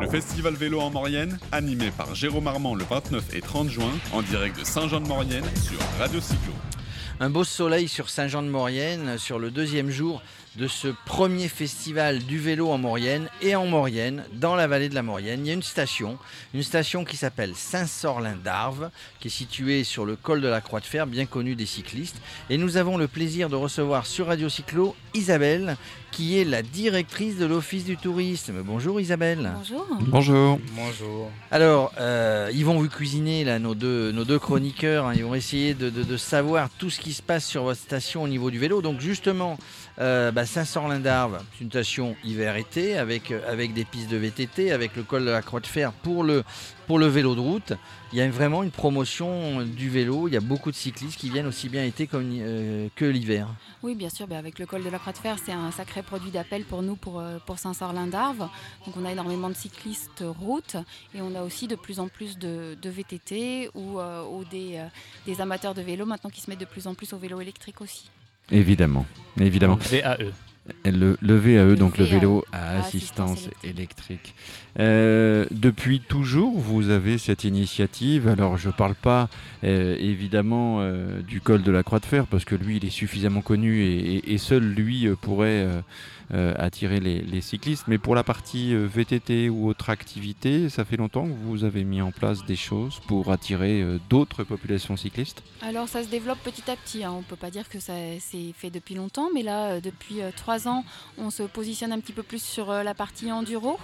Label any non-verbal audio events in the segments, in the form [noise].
Le festival vélo en Maurienne, animé par Jérôme Armand le 29 et 30 juin, en direct de Saint-Jean-de-Maurienne sur Radio Cyclo. Un beau soleil sur Saint-Jean-de-Maurienne sur le deuxième jour de ce premier festival du vélo en Maurienne et en Maurienne, dans la vallée de la Maurienne. Il y a une station, une station qui s'appelle Saint-Sorlin d'Arves, qui est située sur le col de la Croix de Fer, bien connue des cyclistes. Et nous avons le plaisir de recevoir sur Radio Cyclo Isabelle, qui est la directrice de l'Office du tourisme. Bonjour Isabelle. Bonjour. Bonjour. Bonjour. Alors, euh, ils vont vous cuisiner, là, nos deux, nos deux chroniqueurs. hein. ils vont essayer de, de- de savoir tout ce qui se passe sur votre station au niveau du vélo. Donc, justement, euh, bah, Saint-Sorlin d'Arves, c'est une station hiver-été avec, euh, avec des pistes de VTT, avec le col de la Croix de Fer pour le, pour le vélo de route. Il y a vraiment une promotion du vélo. Il y a beaucoup de cyclistes qui viennent aussi bien été comme, euh, que l'hiver. Oui, bien sûr, ben, avec le col de la Croix de Fer, c'est un sacré produit d'appel pour nous, pour, euh, pour Saint-Sorlin d'Arves. Donc on a énormément de cyclistes route et on a aussi de plus en plus de, VTT ou, euh, des, euh, des amateurs de vélo maintenant qui se mettent de plus en plus au vélo électrique aussi. Évidemment, évidemment. VAE. Le, le VAE, donc le VAE, vélo à à assistance assistance électrique. Euh, depuis toujours, vous avez cette initiative. Alors, je ne parle pas euh, évidemment euh, du col de la Croix de Fer, parce que lui, il est suffisamment connu et, et- et seul lui euh, pourrait attirer les, les cyclistes. Mais pour la partie euh, VTT ou autre activité, ça fait longtemps que vous avez mis en place des choses pour attirer euh, d'autres populations cyclistes? Alors ça se développe petit à petit, hein. on ne peut pas dire que ça s'est fait depuis longtemps, mais là euh, depuis euh, trois ans on se positionne un petit peu plus sur euh, la partie enduro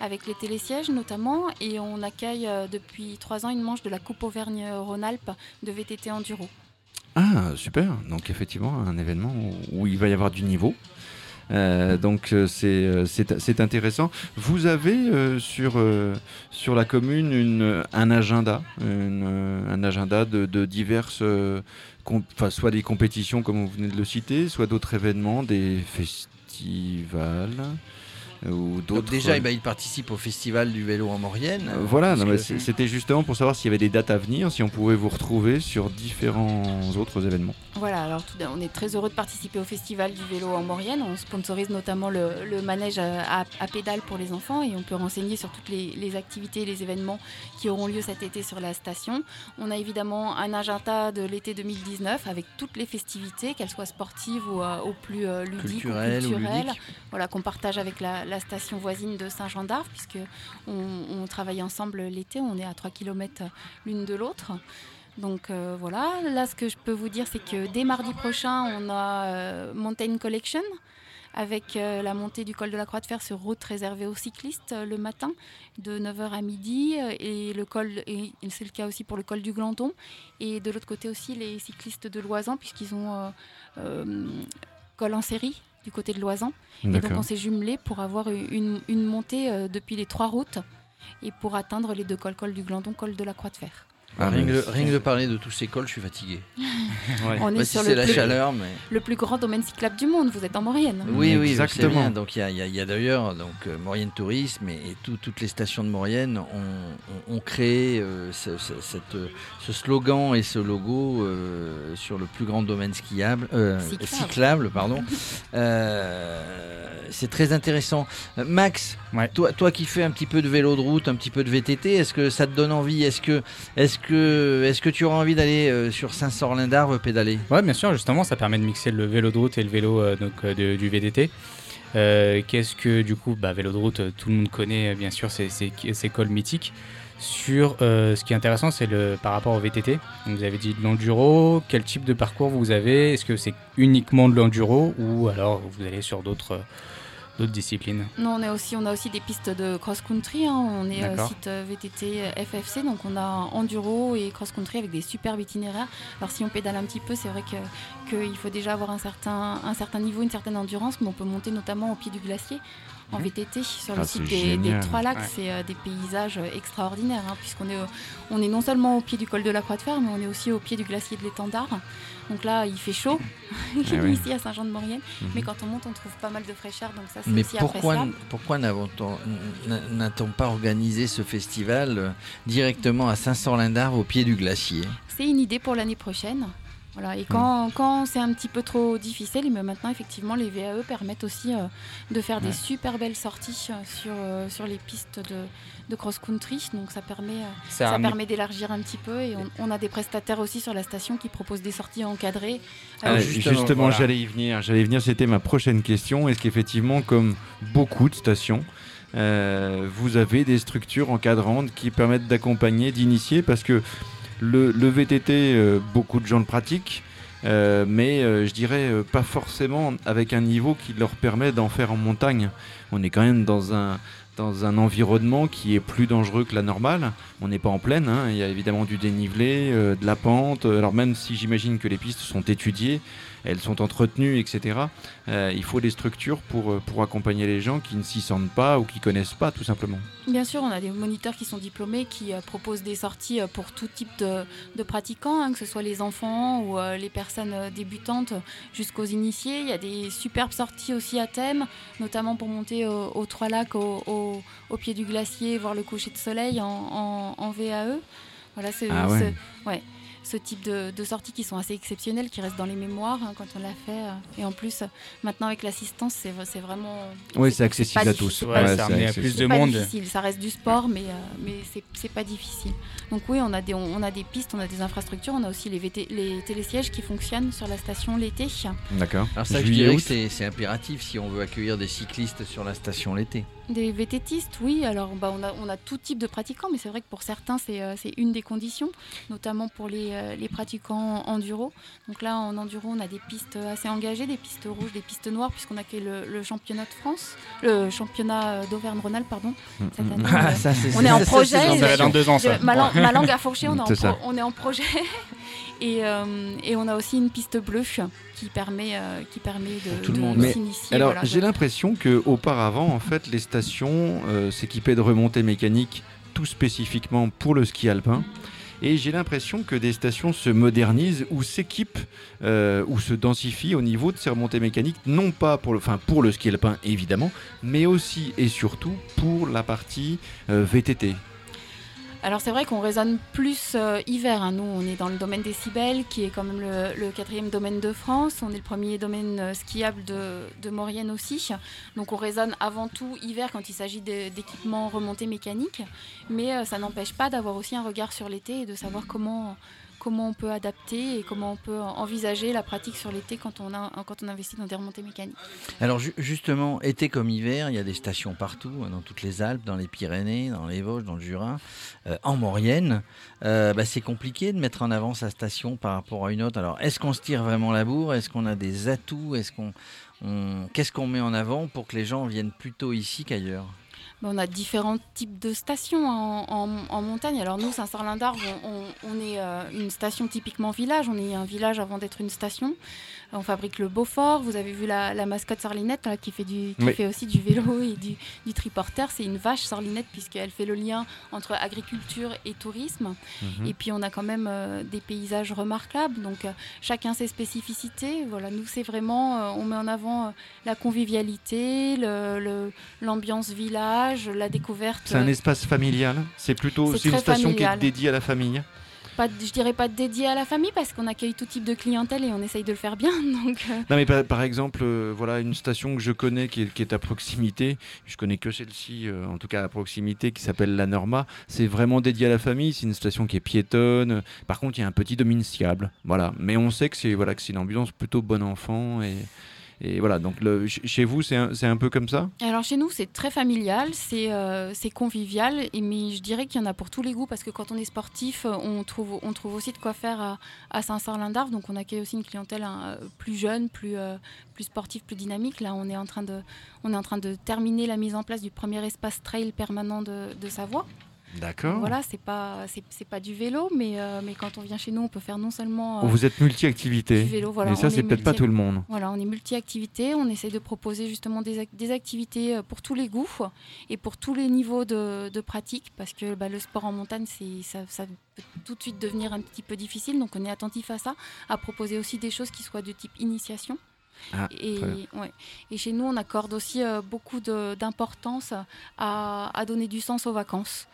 avec les télésièges notamment et on accueille euh, depuis trois ans une manche de la Coupe Auvergne-Rhône-Alpes de VTT enduro. Ah, super. Donc effectivement, un événement où il va y avoir du niveau. Euh, donc euh, c'est euh, c'est c'est intéressant. Vous avez sur, sur la commune une, un agenda, une, un agenda de, de diverses, enfin, soit des compétitions comme vous venez de le citer, soit d'autres événements, des festivals ou Donc d'autres. déjà, eh ben, il participe au festival du vélo en Maurienne. Euh, Voilà, non, Parce mais que- c'est- c'était justement pour savoir s'il y avait des dates à venir, si on pouvait vous retrouver sur différents autres événements. Voilà, alors tout on est très heureux de participer au festival du vélo en Maurienne. On sponsorise notamment le, le manège à, à pédales pour les enfants et on peut renseigner sur toutes les, les activités et les événements qui auront lieu cet été sur la station. On a évidemment un agenda de l'été 2019 avec toutes les festivités, qu'elles soient sportives ou, euh, ou plus euh, ludiques Culturelles ou voilà, qu'on partage avec la, la station voisine de Saint-Jean d'Arves puisque on, travaille ensemble l'été, on est à 3 km l'une de l'autre. Donc euh, voilà, là ce que je peux vous dire c'est que dès mardi prochain on a euh, Mountain Collection avec euh, la montée du col de la Croix de Fer sur route réservée aux cyclistes le matin de 9h à midi. Et et c'est le cas aussi pour le col du Glandon. Et de l'autre côté aussi les cyclistes de Loisan puisqu'ils ont col en série du côté de Loisan et donc on s'est jumelé pour avoir une, une montée euh, depuis les trois routes et pour atteindre les deux cols, col du Glandon, col de la Croix de Fer. Ah, rien, que de, c'est- rien que de parler de tous ces cols, je suis fatigué. [laughs] On est Bah, sur c'est le la plus, chaleur, mais. le plus grand domaine cyclable du monde, vous êtes en Maurienne. Oui, oui, Exactement. bien. Donc il y a, d'ailleurs donc euh, Maurienne Tourisme et, et tout- toutes les stations de Maurienne ont, ont- ont créé euh, ce, ce- cette, euh, ce slogan et ce logo euh, sur le plus grand domaine skiable, euh, Cyclable. cyclable, pardon. [laughs] Euh, c'est très intéressant. Euh, Max, Ouais. toi, toi qui fais un petit peu de vélo de route, un petit peu de VTT, est-ce que ça te donne envie? Est-ce que, est-ce que, est-ce que tu auras envie d'aller euh, sur Saint-Sorlin d'Arves pédaler? Ouais, bien sûr, justement, ça permet de mixer le vélo de route et le vélo euh, donc, euh, du. Euh, Qu'est-ce que, du coup, bah, vélo de route, tout le monde connaît, bien sûr, ces, ces, cols mythiques. Sur ce qui est intéressant, c'est le par rapport au VTT. Vous avez dit de l'enduro. Quel type de parcours vous avez? Est-ce que c'est uniquement de l'enduro ou alors vous allez sur d'autres d'autres disciplines Non, on, est aussi, on a aussi des pistes de cross-country. hein. On est euh, site euh, VTT euh, FFC, donc on a enduro et cross-country avec des superbes itinéraires. Alors si on pédale un petit peu, c'est vrai que- qu'il faut déjà avoir un certain, un certain niveau, une certaine endurance, mais on peut monter notamment au pied du glacier. En Mhm. VTT, sur Ah, le c'est site des. Trois Lacs, Ouais. c'est euh, des paysages euh, extraordinaires, hein, puisqu'on est, on est non seulement au pied du col de la Croix de Fer, mais on est aussi au pied du glacier de l'étendard. Donc là, il fait chaud, [laughs] Ah oui. ici à Saint-Jean-de-Maurienne, Mhm. mais quand on monte, on trouve pas mal de fraîcheur, donc ça c'est Mais aussi pourquoi, appréciable. pourquoi n'a-t-on pas organisé ce festival euh, directement à Saint-Sorlin d'Arves au pied du glacier? C'est une idée pour l'année prochaine. Voilà, et quand, quand c'est un petit peu trop difficile, mais maintenant effectivement les VAE permettent aussi euh, de faire des super belles sorties euh, sur, euh, sur les pistes de, de cross-country. Donc ça permet, euh, Ça permet d'élargir un petit peu et on, on a des prestataires aussi sur la station qui proposent des sorties encadrées. Euh, justement, justement, voilà. j'allais y venir. J'allais venir. C'était ma prochaine question. Est-ce qu'effectivement, comme beaucoup de stations, euh, vous avez des structures encadrantes qui permettent d'accompagner, d'initier? Parce que le, VTT, euh, beaucoup de gens le pratiquent. euh, mais euh, je dirais pas forcément avec un niveau qui leur permet d'en faire en montagne. On est quand même dans un, dans un environnement qui est plus dangereux que la normale. On n'est pas en plaine, hein. il y a évidemment du dénivelé, euh, de la pente. Alors même si j'imagine que les pistes sont étudiées, elles sont entretenues, etc., euh, il faut des structures pour, euh, pour accompagner les gens qui ne s'y sentent pas ou qui connaissent pas tout simplement. Bien sûr, on a des moniteurs qui sont diplômés qui proposent des sorties pour tout type de, pratiquants, hein, que ce soit les enfants ou les personnes débutantes jusqu'aux initiés. Il y a des superbes sorties aussi à thème, notamment pour monter au- aux Trois Lacs, au, au- au pied du glacier, voir le coucher de soleil en, en- en VAE. Voilà, ce, Ah ouais. ce- ouais, ce type de, de sorties qui sont assez exceptionnelles, qui restent dans les mémoires hein, quand on l'a fait. euh. Et en plus, maintenant avec l'assistance, c'est c'est vraiment... Oui, c'est- accessible à tous. Ouais, Ouais, ça à plus C'est de pas monde. difficile, ça reste du sport, mais, euh, mais c'est- c'est pas difficile. Donc oui, on a, des, on, on a des pistes, on a des infrastructures, on a aussi les, VT les télésièges qui fonctionnent sur la station l'été. D'accord. Alors ça, je dirais que c'est impératif si on veut accueillir des cyclistes sur la station l'été. Des VTTistes, oui, alors bah, on, a, on a tout type de pratiquants, mais c'est vrai que pour certains, c'est euh, une des conditions, notamment pour les, euh, les pratiquants enduro. Donc là, en enduro, on a des pistes assez engagées, des pistes rouges, des pistes noires, puisqu'on accueille le, le championnat de France, le championnat d'Auvergne-Rhône-Alpes, pardon. Cette année, Ah, ça, c'est- on est en projet, Ça dans deux ans, ça. Je- ma, lang- ma langue a fourché, on est, en C'est ça. pro- on est en projet. Et, euh, et on a aussi une piste bleue qui permet, euh, qui permet de, tout le de monde. S'initier. Alors, voilà, j'ai l'impression que auparavant, en fait, les stations euh, s'équipaient de remontées mécaniques tout spécifiquement pour le ski alpin. Et j'ai l'impression que des stations se modernisent ou s'équipent ou se densifient au niveau de ces remontées mécaniques, non pas pour le, enfin, pour le ski alpin évidemment, mais aussi et surtout pour la partie VTT. Alors c'est vrai qu'on raisonne plus euh, hiver. hein. Nous, on est dans le domaine des Cibelles, qui est quand même le, quatrième domaine de France. On est le premier domaine euh, skiable de, Maurienne aussi. Donc on raisonne avant tout hiver quand il s'agit d'équipements remontés mécaniques. Mais euh, ça n'empêche pas d'avoir aussi un regard sur l'été et de savoir comment, comment on peut adapter et comment on peut envisager la pratique sur l'été quand, on investit dans des remontées mécaniques. Alors ju- justement, été comme hiver, il y a des stations partout, hein, dans toutes les Alpes, dans les Pyrénées, dans les Vosges, dans le Jura, euh, en Maurienne. Euh, bah, c'est compliqué de mettre en avant sa station par rapport à une autre. Alors, est-ce qu'on se tire vraiment la bourre? Est-ce qu'on a des atouts? Est-ce qu'on, on- qu'est-ce qu'on met en avant pour que les gens viennent plutôt ici qu'ailleurs? On a différents types de stations en, en- en montagne. Alors nous, Saint-Sarlin-d'Arve, on, on- on est euh, une station typiquement village. On est un village avant d'être une station. On fabrique le Beaufort. Vous avez vu la, la mascotte Sarlinette là, qui, fait, du, qui Oui. fait aussi du vélo et du, du triporteur. C'est une vache Sarlinette puisqu'elle fait le lien entre agriculture et tourisme. Mhm. Et puis on a quand même euh, des paysages remarquables. Donc euh, chacun ses spécificités. Voilà, nous c'est vraiment, on met en avant la convivialité, le- le- l'ambiance la découverte. C'est un espace familial. C'est plutôt C'est une station qui est dédiée à la famille. Pas, je dirais pas dédié à la famille parce qu'on accueille tout type de clientèle et on essaye de le faire bien. [laughs] Donc euh, Non mais par, par exemple, euh, voilà une station que je connais qui est, qui est à proximité. Je connais que celle-ci, euh, en tout cas à proximité, qui s'appelle la Norma. C'est vraiment dédié à la famille. C'est une station qui est piétonne. Par contre, il y a un petit domaine skiable. Voilà. Mais on sait que c'est voilà que c'est une ambiance plutôt bon enfant et et voilà. Donc chez vous, c'est un, peu comme ça? Alors chez nous, c'est très familial, c'est euh, convivial, mais je dirais qu'il y en a pour tous les goûts parce que quand on est sportif, on trouve, aussi de quoi faire à, Saint-Sarlin-d'Arve. Donc on accueille aussi une clientèle hein, plus jeune, plus, euh, plus sportive, plus dynamique. Là, on est, en train de, terminer la mise en place du premier espace trail permanent de Savoie. D'accord. Voilà, c'est pas, c'est pas du vélo, mais, euh, mais quand on vient chez nous, on peut faire non seulement euh, Vous êtes multi-activité. du vélo. Voilà, et ça, c'est est peut-être pas tout le monde. voilà, on est multi-activités, on essaye de proposer justement des, ac- des activités euh, pour tous les goûts et pour tous les niveaux de, de pratique parce que bah, le sport en montagne, c'est, ça, ça peut tout de suite devenir un petit peu difficile, donc on est attentif à ça, à proposer aussi des choses qui soient de type initiation. Ah, et, ouais. chez nous, on accorde aussi euh, beaucoup d'importance à, à donner du sens aux vacances.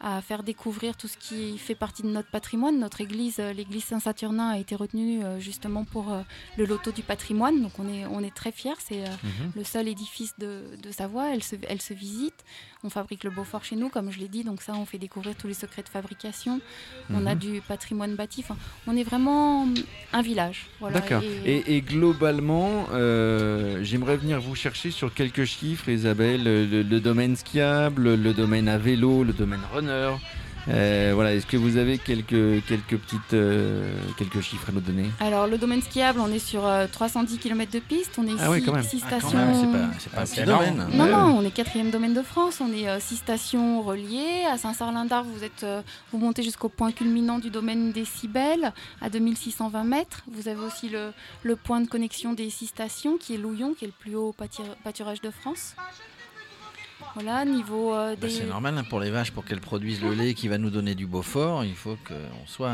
À faire découvrir tout ce qui fait partie de notre patrimoine. Notre église, euh, l'église Saint-Saturnin, a été retenue euh, justement pour euh, le loto du patrimoine. Donc on est, on est très fiers. C'est Mhm. le seul édifice de, de Savoie. Elle se, elle se visite. On fabrique le Beaufort chez nous, comme je l'ai dit. Donc ça, on fait découvrir tous les secrets de fabrication. On a Mhm. du patrimoine bâti. Enfin, on est vraiment un village. Voilà. D'accord. Et- Et, et globalement, euh, j'aimerais venir vous chercher sur quelques chiffres, Isabelle. Le, le domaine skiable, le domaine à vélo, le domaine runner. Euh, voilà, est-ce que vous avez quelques, quelques petites euh, quelques chiffres à nous donner Alors, le domaine skiable, on est sur euh, 310 km de piste. On est Ah oui, six, quand même. six Ah, quand stations. c'est pas, c'est pas Ah, un domaine. Non, Ouais, non, on est quatrième domaine de France. On est euh, six stations reliées. À Saint-Sarlin-d'Arve, vous, êtes, euh, vous montez jusqu'au point culminant du domaine des Cibelles, à 2620 mètres. Vous avez aussi le, le point de connexion des six stations, qui est Louillon, qui est le plus haut pâturage de France. Voilà, niveau euh, Bah, c'est normal hein, pour les vaches, pour qu'elles produisent le lait qui va nous donner du Beaufort, il faut qu'on soit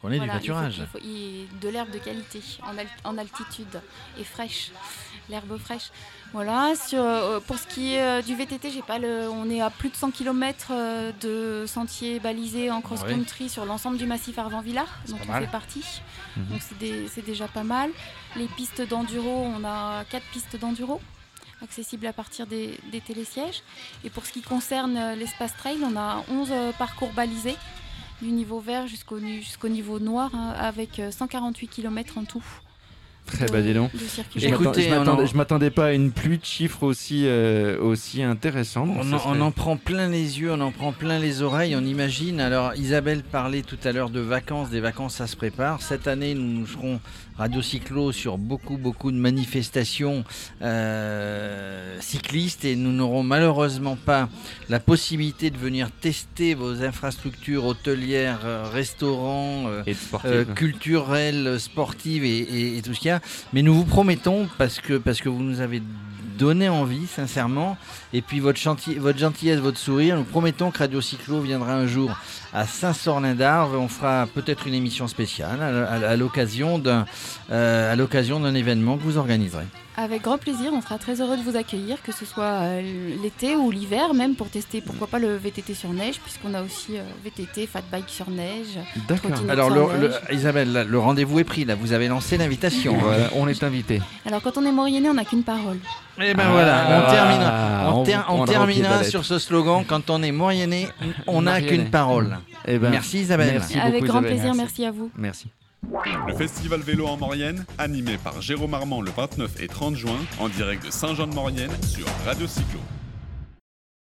qu'on ait Voilà, du il faut- pâturage. il faut- il- de l'herbe de qualité, en, al- en altitude et fraîche, l'herbe fraîche. Voilà. Sur, euh, pour ce qui est euh, du VTT, j'ai pas le, on est à plus de 100 km de sentiers balisés en cross-country sur l'ensemble du massif Arvan-Villard, dont on mal. fait partie. Mhm. Donc c'est déjà pas mal. Les pistes d'enduro, on a quatre pistes d'enduro accessibles à partir des, télésièges. Et pour ce qui concerne euh, l'espace trail, on a 11 euh, parcours balisés du niveau vert jusqu'au niveau noir hein, avec euh, 148 km en tout. Très bah dis donc. Je m'attendais- pas à une pluie de chiffres aussi, euh, aussi intéressante. On en, serait- on en prend plein les yeux, on en prend plein les oreilles, on imagine. Alors Isabelle parlait tout à l'heure de vacances, des vacances ça se prépare. Cette année nous serons Radio Cyclo sur beaucoup beaucoup de manifestations euh, cyclistes et nous n'aurons malheureusement pas la possibilité de venir tester vos infrastructures hôtelières, euh, restaurants. euh, Et de sportive. euh, culturelle, sportive et, et- et tout ce qu'il y a. Mais nous vous promettons, parce que, vous nous avez donné envie, sincèrement, et puis votre, chantier, votre gentillesse, votre sourire, nous promettons que Radio Cyclo viendra un jour à Saint-Sorlin-d'Arve. On fera peut-être une émission spéciale à, à- à l'occasion d'un euh, à l'occasion d'un événement que vous organiserez. Avec grand plaisir, on sera très heureux de vous accueillir, que ce soit euh, l'été ou l'hiver, même pour tester pourquoi pas le VTT sur neige, puisqu'on a aussi euh, VTT, fat bike sur neige. D'accord. Alors, sur le- le- neige. Isabelle, là, le rendez-vous est pris. Là, vous avez lancé l'invitation. Voilà, on est invité. Alors quand on est moyenné, on n'a qu'une parole. Et ben Ah, voilà, on voilà. terminera. On, ter- de terminera sur ce slogan quand on est moyenné, on n'a qu'une parole. Eh ben, Merci Isabelle. merci. Avec beaucoup, grand Isabelle. plaisir, Merci. merci à vous. Merci. Le festival vélo en Maurienne, animé par Jérôme Armand le 29 et 30 juin, en direct de Saint-Jean-de-Maurienne sur Radio Cyclo.